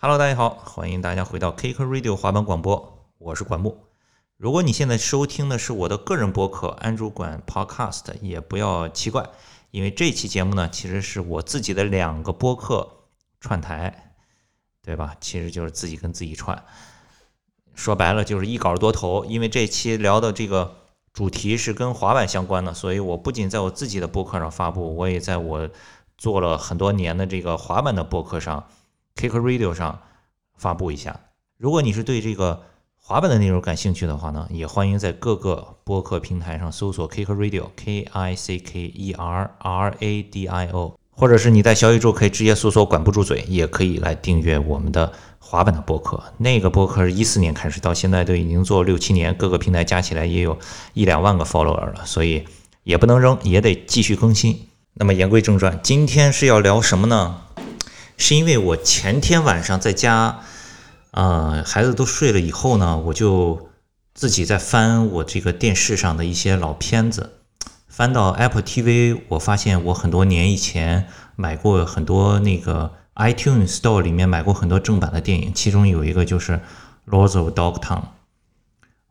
Hello，大家好，欢迎大家回到 Kick Radio 滑板广播，我是管木。如果你现在收听的是我的个人播客安主管 Podcast，也不要奇怪，因为这期节目呢，其实是我自己的两个播客串台，对吧？其实就是自己跟自己串，说白了就是一稿多投。因为这期聊的这个主题是跟滑板相关的，所以我不仅在我自己的播客上发布，我也在我做了很多年的这个滑板的播客上。Kick Radio 上发布一下。如果你是对这个滑板的内容感兴趣的话呢，也欢迎在各个播客平台上搜索 Kick Radio，K I C K E R R A D I O，或者是你在小宇宙可以直接搜索“管不住嘴”，也可以来订阅我们的滑板的播客。那个播客是一四年开始，到现在都已经做六七年，各个平台加起来也有一两万个 follower 了，所以也不能扔，也得继续更新。那么言归正传，今天是要聊什么呢？是因为我前天晚上在家，啊，孩子都睡了以后呢，我就自己在翻我这个电视上的一些老片子，翻到 Apple TV，我发现我很多年以前买过很多那个 iTunes Store 里面买过很多正版的电影，其中有一个就是《Lords of Dogtown》，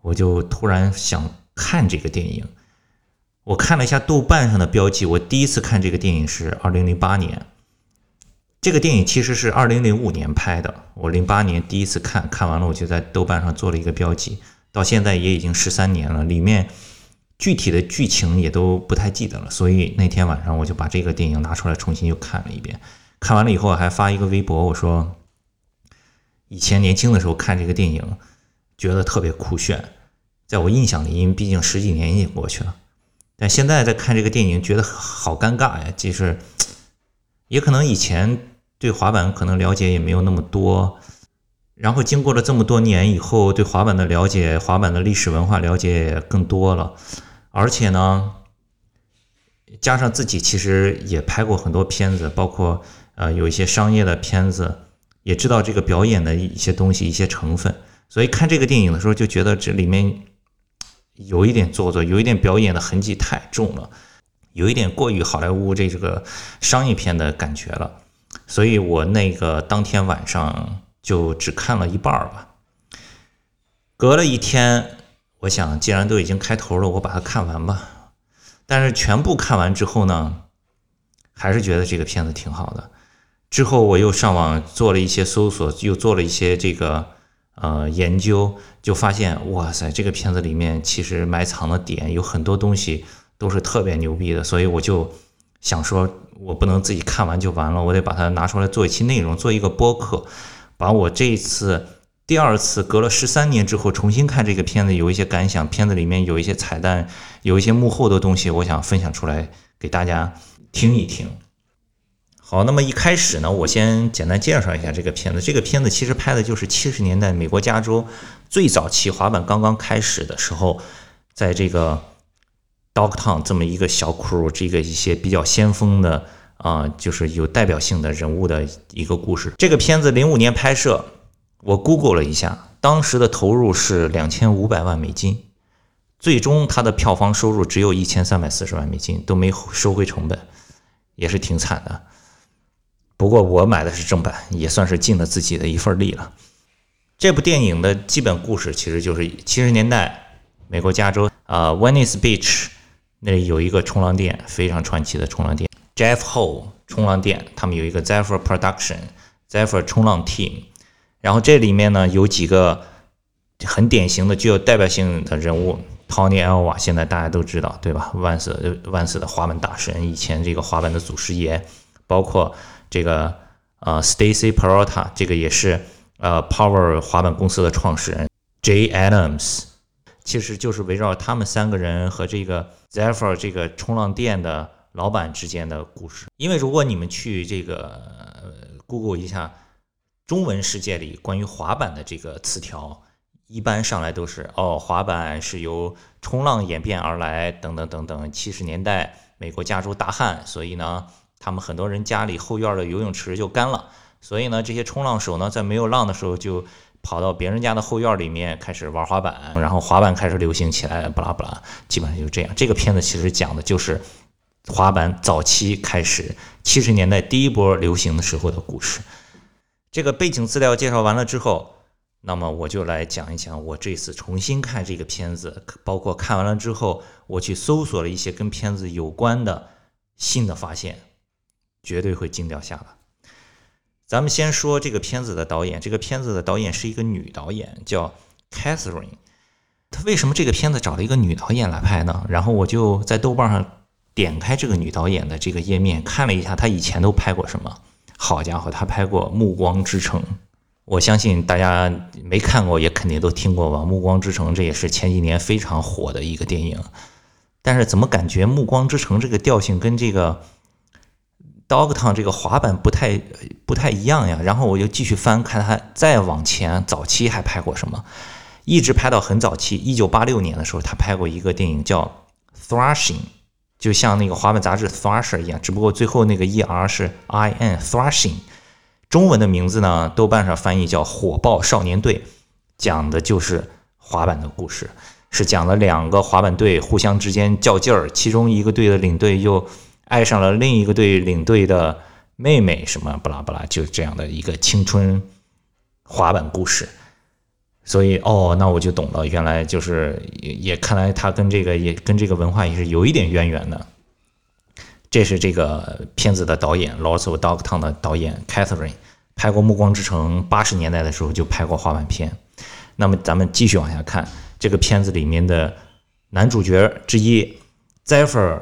我就突然想看这个电影，我看了一下豆瓣上的标记，我第一次看这个电影是二零零八年。这个电影其实是二零零五年拍的，我零八年第一次看，看完了我就在豆瓣上做了一个标记，到现在也已经十三年了，里面具体的剧情也都不太记得了，所以那天晚上我就把这个电影拿出来重新又看了一遍，看完了以后还发一个微博，我说以前年轻的时候看这个电影觉得特别酷炫，在我印象里，因为毕竟十几年已经过去了，但现在在看这个电影觉得好尴尬呀，就是。也可能以前对滑板可能了解也没有那么多，然后经过了这么多年以后，对滑板的了解、滑板的历史文化了解也更多了，而且呢，加上自己其实也拍过很多片子，包括呃有一些商业的片子，也知道这个表演的一些东西、一些成分，所以看这个电影的时候就觉得这里面有一点做作，有一点表演的痕迹太重了。有一点过于好莱坞这这个商业片的感觉了，所以我那个当天晚上就只看了一半吧。隔了一天，我想既然都已经开头了，我把它看完吧。但是全部看完之后呢，还是觉得这个片子挺好的。之后我又上网做了一些搜索，又做了一些这个呃研究，就发现哇塞，这个片子里面其实埋藏的点有很多东西。都是特别牛逼的，所以我就想说，我不能自己看完就完了，我得把它拿出来做一期内容，做一个播客，把我这一次第二次隔了十三年之后重新看这个片子有一些感想，片子里面有一些彩蛋，有一些幕后的东西，我想分享出来给大家听一听。好，那么一开始呢，我先简单介绍一下这个片子。这个片子其实拍的就是七十年代美国加州最早期滑板刚刚开始的时候，在这个。Dogtown 这么一个小 crew，这个一些比较先锋的啊，就是有代表性的人物的一个故事。这个片子零五年拍摄，我 Google 了一下，当时的投入是两千五百万美金，最终它的票房收入只有一千三百四十万美金，都没收回成本，也是挺惨的。不过我买的是正版，也算是尽了自己的一份力了。这部电影的基本故事其实就是七十年代美国加州啊，Venice Beach。那里有一个冲浪店，非常传奇的冲浪店，Jeff Hole 冲浪店。他们有一个 Zephyr Production，Zephyr 冲浪 Team。然后这里面呢有几个很典型的、具有代表性的人物，Tony Elva，现在大家都知道，对吧？万斯万斯的滑板大神，以前这个滑板的祖师爷。包括这个呃 Stacy Peralta，这个也是呃 Power 滑板公司的创始人，J Adams。其实就是围绕他们三个人和这个 Zephyr 这个冲浪店的老板之间的故事。因为如果你们去这个 Google 一下中文世界里关于滑板的这个词条，一般上来都是哦，滑板是由冲浪演变而来，等等等等。七十年代美国加州大旱，所以呢，他们很多人家里后院的游泳池就干了，所以呢，这些冲浪手呢，在没有浪的时候就。跑到别人家的后院里面开始玩滑板，然后滑板开始流行起来，不拉不拉，基本上就这样。这个片子其实讲的就是滑板早期开始，七十年代第一波流行的时候的故事。这个背景资料介绍完了之后，那么我就来讲一讲我这次重新看这个片子，包括看完了之后，我去搜索了一些跟片子有关的新的发现，绝对会惊掉下巴。咱们先说这个片子的导演，这个片子的导演是一个女导演，叫 Catherine。她为什么这个片子找了一个女导演来拍呢？然后我就在豆瓣上点开这个女导演的这个页面，看了一下她以前都拍过什么。好家伙，她拍过《暮光之城》，我相信大家没看过也肯定都听过吧，《暮光之城》这也是前几年非常火的一个电影。但是怎么感觉《暮光之城》这个调性跟这个 Dogtown 这个滑板不太不太一样呀？然后我就继续翻看他再往前早期还拍过什么。一直拍到很早期，一九八六年的时候，他拍过一个电影叫《Thrashing》，就像那个滑板杂志《Thrasher》一样，只不过最后那个 E R 是 I N Thrashing。中文的名字呢，豆瓣上翻译叫《火爆少年队》，讲的就是滑板的故事，是讲了两个滑板队互相之间较劲儿，其中一个队的领队又爱上了另一个队领队的妹妹，什么不拉不拉，就这样的一个青春滑板故事。所以哦，那我就懂了，原来就是也看来他跟这个也跟这个文化也是有一点渊源的。这是这个片子的导演，Lost of Dogtown 的导演 Catherine，拍过《暮光之城》，八十年代的时候就拍过滑板片。那么咱们继续往下看，这个片子里面的男主角之一，Zephyr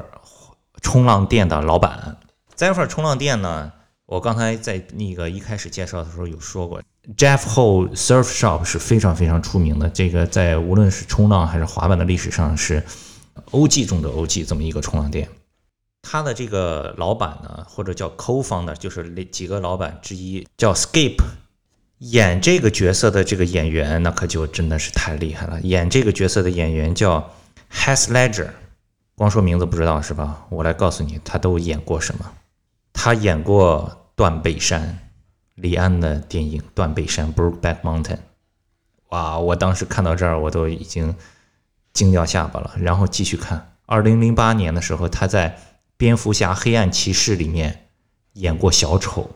冲浪店的老板，Zephyr 冲浪店呢，我刚才在那个一开始介绍的时候有说过。Jeff Ho Surf Shop 是非常非常出名的，这个在无论是冲浪还是滑板的历史上是 OG 中的 OG，这么一个冲浪店。他的这个老板呢，或者叫 Co-founder，就是那几个老板之一，叫 Skip。演这个角色的这个演员，那可就真的是太厉害了。演这个角色的演员叫 Has Ledger，光说名字不知道是吧？我来告诉你，他都演过什么？他演过《断背山》。李安的电影《断背山》（Brokeback Mountain），哇！我当时看到这儿，我都已经惊掉下巴了。然后继续看，二零零八年的时候，他在《蝙蝠侠：黑暗骑士》里面演过小丑。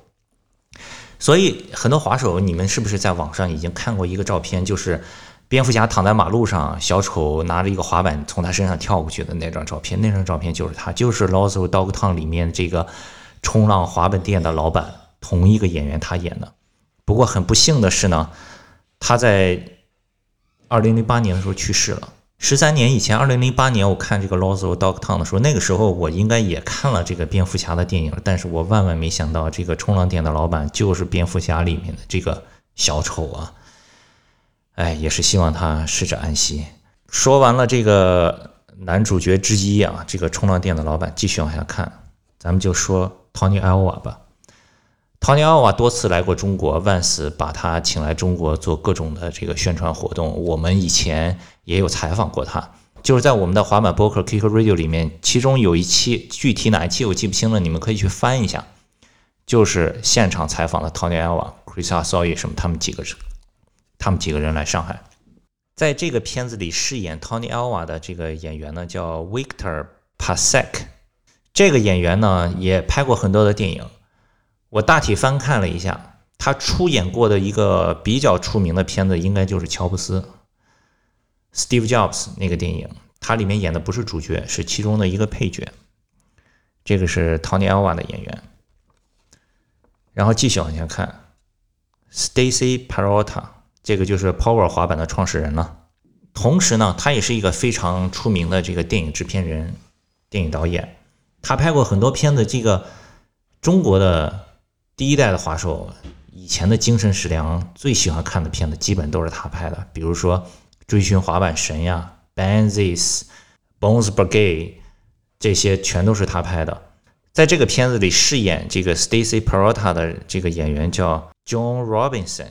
所以很多滑手，你们是不是在网上已经看过一个照片，就是蝙蝠侠躺在马路上，小丑拿着一个滑板从他身上跳过去的那张照片？那张照片就是他，就是《Lost Dog Town》里面这个冲浪滑板店的老板。同一个演员他演的，不过很不幸的是呢，他在二零零八年的时候去世了。十三年以前，二零零八年我看这个《Lost Dog Town》的时候，那个时候我应该也看了这个蝙蝠侠的电影，但是我万万没想到，这个冲浪店的老板就是蝙蝠侠里面的这个小丑啊！哎，也是希望他逝者安息。说完了这个男主角之一啊，这个冲浪店的老板，继续往下看，咱们就说 Tony Alva 吧。Tony Alva 多次来过中国，万斯把他请来中国做各种的这个宣传活动。我们以前也有采访过他，就是在我们的滑板播客 Kick Radio 里面，其中有一期具体哪一期我记不清了，你们可以去翻一下，就是现场采访了 Tony Alva、Chris Asoy 什么他们几个人，他们几个人来上海，在这个片子里饰演 Tony Alva 的这个演员呢叫 Victor Pasek，这个演员呢也拍过很多的电影。我大体翻看了一下，他出演过的一个比较出名的片子，应该就是乔布斯 （Steve Jobs） 那个电影。他里面演的不是主角，是其中的一个配角。这个是 Tony Alva 的演员。然后继续往下看，Stacy perota 这个就是 Power 滑板的创始人了。同时呢，他也是一个非常出名的这个电影制片人、电影导演。他拍过很多片子，这个中国的。第一代的滑手，以前的精神食粮最喜欢看的片子，基本都是他拍的。比如说《追寻滑板神》呀，《b e n z i s Bones Brigade》，这些全都是他拍的。在这个片子里饰演这个 Stacy perota 的这个演员叫 John Robinson。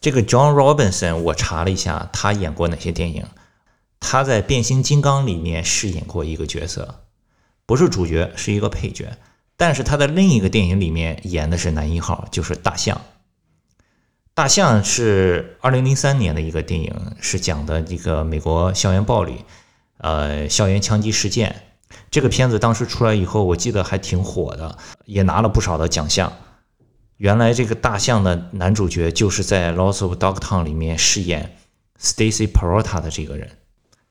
这个 John Robinson，我查了一下，他演过哪些电影？他在《变形金刚》里面饰演过一个角色，不是主角，是一个配角。但是他在另一个电影里面演的是男一号，就是大象。大象是二零零三年的一个电影，是讲的一个美国校园暴力，呃，校园枪击事件。这个片子当时出来以后，我记得还挺火的，也拿了不少的奖项。原来这个大象的男主角就是在《Lost of Dogtown》里面饰演 Stacy Parota 的这个人。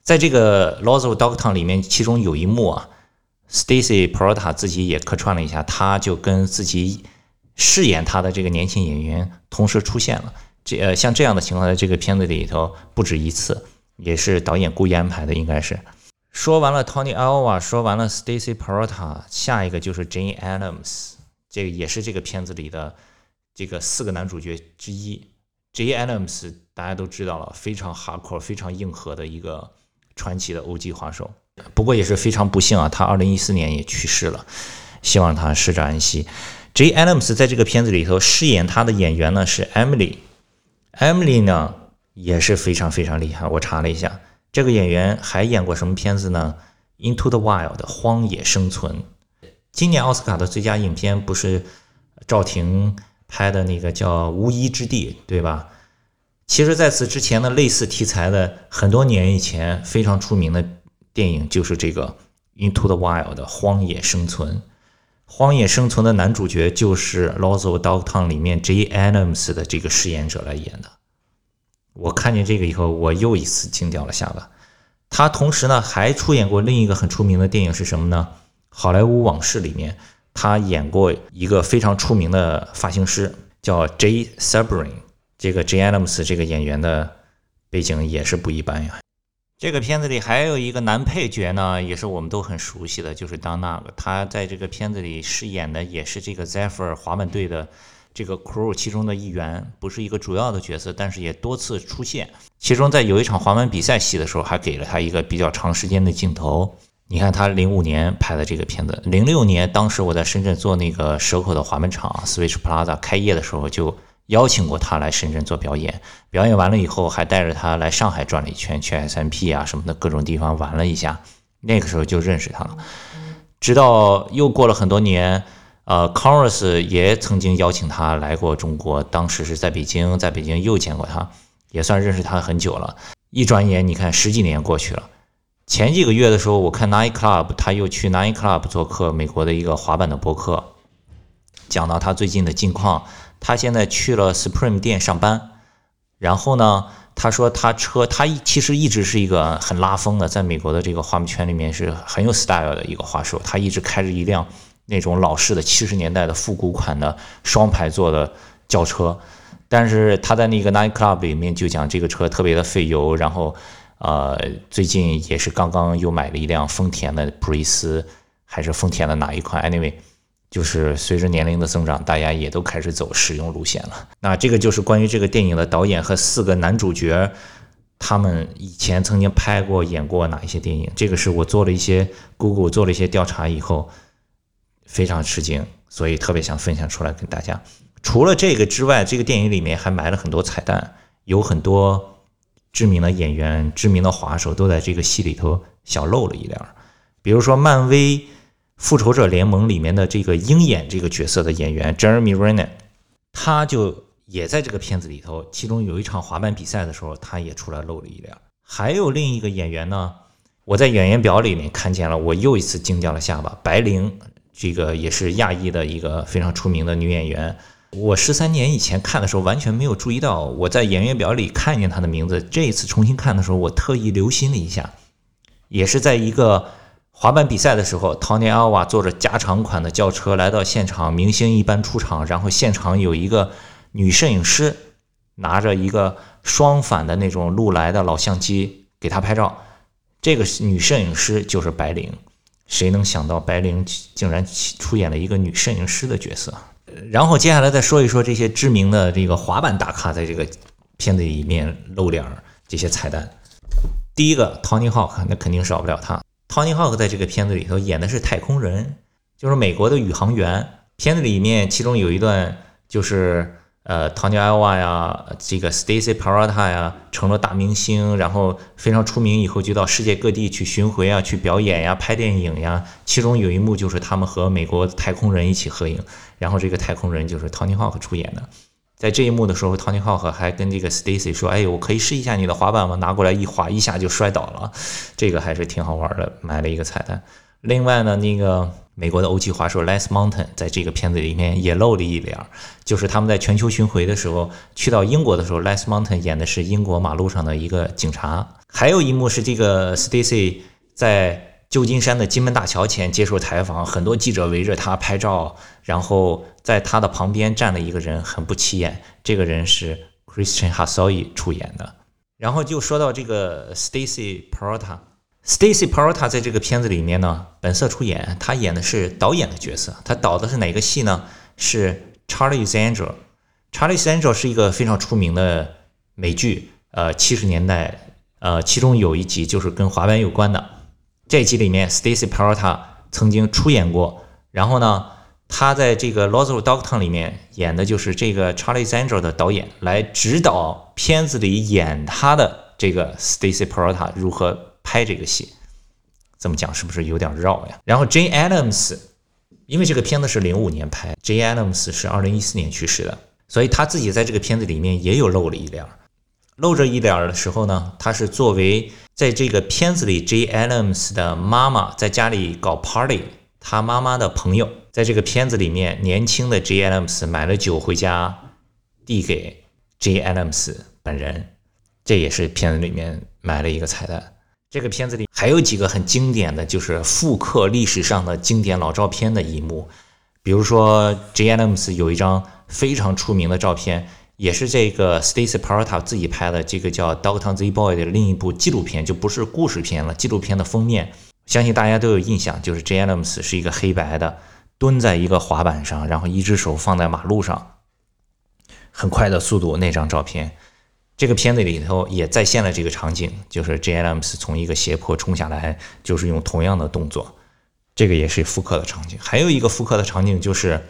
在这个《Lost of Dogtown》里面，其中有一幕啊，Stacy Parota 自己也客串了一下，他就跟自己饰演他的这个年轻演员同时出现了。这呃，像这样的情况，在这个片子里头不止一次，也是导演故意安排的，应该是。说完了 Tony Alva，说完了 Stacy Peralta，下一个就是 Jane Adams，这个也是这个片子里的这个四个男主角之一。，J. Adams，大家都知道了，非常 hardcore、非常硬核的一个传奇的欧际滑手。不过也是非常不幸啊，他二零一四年也去世了，希望他逝者安息。J. Adams 在这个片子里头饰演他的演员呢是 Emily，Emily 呢也是非常非常厉害，我查了一下。这个演员还演过什么片子呢？《Into the Wild》荒野生存。今年奥斯卡的最佳影片不是赵婷拍的那个叫《无依之地》，对吧？其实，在此之前的类似题材的很多年以前非常出名的电影就是这个《Into the Wild》荒野生存。荒野生存的男主角就是《Lost of Dogtown》里面 J. Adams 的这个饰演者来演的。我看见这个以后，我又一次惊掉了下巴。他同时呢还出演过另一个很出名的电影是什么呢？《好莱坞往事》里面，他演过一个非常出名的发型师，叫 Jay Sabrin。这个 J. Adams 这个演员的背景也是不一般呀。这个片子里还有一个男配角呢，也是我们都很熟悉的，就是 Donag。他在这个片子里饰演的也是这个 Zephyr 滑板队的。这个 crew 其中的一员不是一个主要的角色，但是也多次出现。其中在有一场滑板比赛戏的时候，还给了他一个比较长时间的镜头。你看他零五年拍的这个片子，零六年当时我在深圳做那个蛇口的滑门场 Switch Plaza 开业的时候，就邀请过他来深圳做表演。表演完了以后，还带着他来上海转了一圈，去 SMP 啊什么的各种地方玩了一下。那个时候就认识他了。直到又过了很多年。呃，Converse 也曾经邀请他来过中国，当时是在北京，在北京又见过他，也算认识他很久了。一转眼，你看十几年过去了。前几个月的时候，我看 Nine Club，他又去 Nine Club 做客，美国的一个滑板的博客，讲到他最近的近况。他现在去了 Supreme 店上班，然后呢，他说他车，他其实一直是一个很拉风的，在美国的这个滑板圈里面是很有 style 的一个滑手，他一直开着一辆。那种老式的七十年代的复古款的双排座的轿车，但是他在那个 Night Club 里面就讲这个车特别的费油，然后呃最近也是刚刚又买了一辆丰田的普锐斯，还是丰田的哪一款？Anyway，就是随着年龄的增长，大家也都开始走实用路线了。那这个就是关于这个电影的导演和四个男主角，他们以前曾经拍过演过哪一些电影？这个是我做了一些 Google 做了一些调查以后。非常吃惊，所以特别想分享出来跟大家。除了这个之外，这个电影里面还埋了很多彩蛋，有很多知名的演员、知名的滑手都在这个戏里头小露了一脸。比如说，漫威《复仇者联盟》里面的这个鹰眼这个角色的演员 Jeremy Renner，他就也在这个片子里头。其中有一场滑板比赛的时候，他也出来露了一脸。还有另一个演员呢，我在演员表里面看见了，我又一次惊掉了下巴，白灵。这个也是亚裔的一个非常出名的女演员。我十三年以前看的时候完全没有注意到，我在演员表里看见他的名字。这一次重新看的时候，我特意留心了一下，也是在一个滑板比赛的时候，Tony Alva 坐着加长款的轿车来到现场，明星一般出场，然后现场有一个女摄影师拿着一个双反的那种禄来的老相机给他拍照。这个女摄影师就是白灵。谁能想到白灵竟然出演了一个女摄影师的角色？然后接下来再说一说这些知名的这个滑板大咖在这个片子里面露脸这些彩蛋。第一个，Tony Hawk，那肯定少不了他。Tony Hawk 在这个片子里头演的是太空人，就是美国的宇航员。片子里面其中有一段就是。呃，Tony Alva 呀，这个 Stacy p a r a t a 呀，成了大明星，然后非常出名，以后就到世界各地去巡回啊，去表演呀，拍电影呀。其中有一幕就是他们和美国太空人一起合影，然后这个太空人就是 Tony Hawk 出演的。在这一幕的时候，Tony Hawk 还跟这个 Stacy 说：“哎，我可以试一下你的滑板吗？”拿过来一滑，一下就摔倒了。这个还是挺好玩的，买了一个彩蛋。另外呢，那个美国的欧气滑手 Les Mountain 在这个片子里面也露了一脸，就是他们在全球巡回的时候，去到英国的时候，Les Mountain 演的是英国马路上的一个警察。还有一幕是这个 Stacy 在旧金山的金门大桥前接受采访，很多记者围着他拍照，然后在他的旁边站了一个人，很不起眼，这个人是 Christian h a s o y 出演的。然后就说到这个 Stacy Peralta。Stacy Peralta 在这个片子里面呢，本色出演，他演的是导演的角色。他导的是哪个戏呢？是 Charlie's Angel。Charlie's Angel 是一个非常出名的美剧，呃，七十年代，呃，其中有一集就是跟滑板有关的。这集里面，Stacy Peralta 曾经出演过。然后呢，他在这个《Lost of Dogtown》里面演的就是这个 Charlie's Angel 的导演，来指导片子里演他的这个 Stacy Peralta 如何。拍这个戏，这么讲是不是有点绕呀？然后 J Adams，因为这个片子是零五年拍，J Adams 是二零一四年去世的，所以他自己在这个片子里面也有露了一脸。露着一脸的时候呢，他是作为在这个片子里 J Adams 的妈妈在家里搞 party，他妈妈的朋友在这个片子里面，年轻的 J Adams 买了酒回家递给 J Adams 本人，这也是片子里面埋了一个彩蛋。这个片子里还有几个很经典的就是复刻历史上的经典老照片的一幕，比如说 J. Adams 有一张非常出名的照片，也是这个 Stacy Parata 自己拍的，这个叫《Dogtown Z Boy》的另一部纪录片，就不是故事片了。纪录片的封面，相信大家都有印象，就是 J. Adams 是一个黑白的，蹲在一个滑板上，然后一只手放在马路上，很快的速度那张照片。这个片子里头也再现了这个场景，就是 J. Adams 从一个斜坡冲下来，就是用同样的动作，这个也是复刻的场景。还有一个复刻的场景就是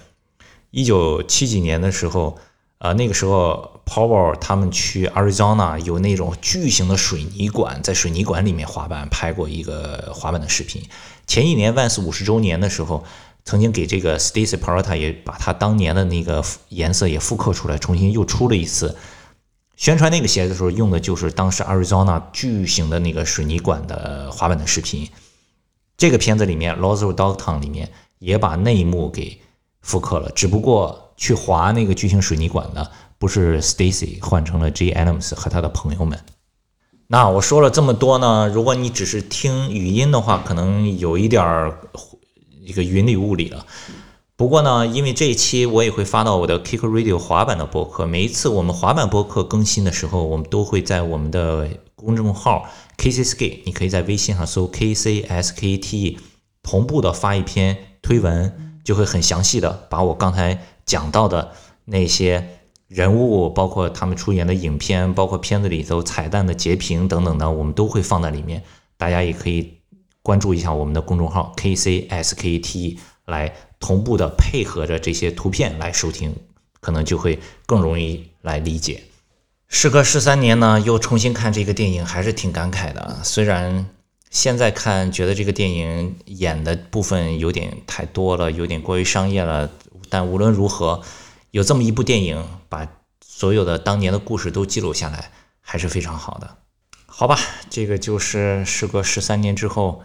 一九七几年的时候，呃，那个时候 Power 他们去 Arizona 有那种巨型的水泥管，在水泥管里面滑板，拍过一个滑板的视频。前一年 Vans 五十周年的时候，曾经给这个 Stacy Peralta 也把他当年的那个颜色也复刻出来，重新又出了一次。宣传那个鞋的时候用的就是当时 Arizona 巨型的那个水泥管的滑板的视频。这个片子里面《Lost Dogtown》里面也把那一幕给复刻了，只不过去滑那个巨型水泥管的不是 Stacy，换成了 J. Adams 和他的朋友们。那我说了这么多呢，如果你只是听语音的话，可能有一点儿一个云里雾里了。不过呢，因为这一期我也会发到我的 Kick Radio 滑板的博客。每一次我们滑板博客更新的时候，我们都会在我们的公众号 KCSK，你可以在微信上搜 KCSKT，同步的发一篇推文，就会很详细的把我刚才讲到的那些人物，包括他们出演的影片，包括片子里头彩蛋的截屏等等的，我们都会放在里面。大家也可以关注一下我们的公众号 KCSKT 来。同步的配合着这些图片来收听，可能就会更容易来理解。时隔十三年呢，又重新看这个电影，还是挺感慨的。虽然现在看觉得这个电影演的部分有点太多了，有点过于商业了，但无论如何，有这么一部电影把所有的当年的故事都记录下来，还是非常好的。好吧，这个就是时隔十三年之后。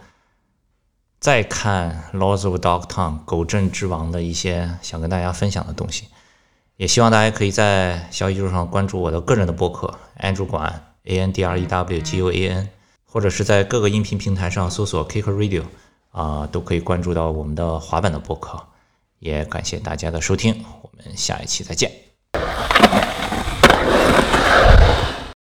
再看《Laws of Dogtown》狗镇之王的一些想跟大家分享的东西，也希望大家可以在小宇宙上关注我的个人的播客 “，and 主管，ANDREW G U A N”，或者是在各个音频平台上搜索 “Kick Radio” 啊，都可以关注到我们的滑板的播客。也感谢大家的收听我们下一期再见。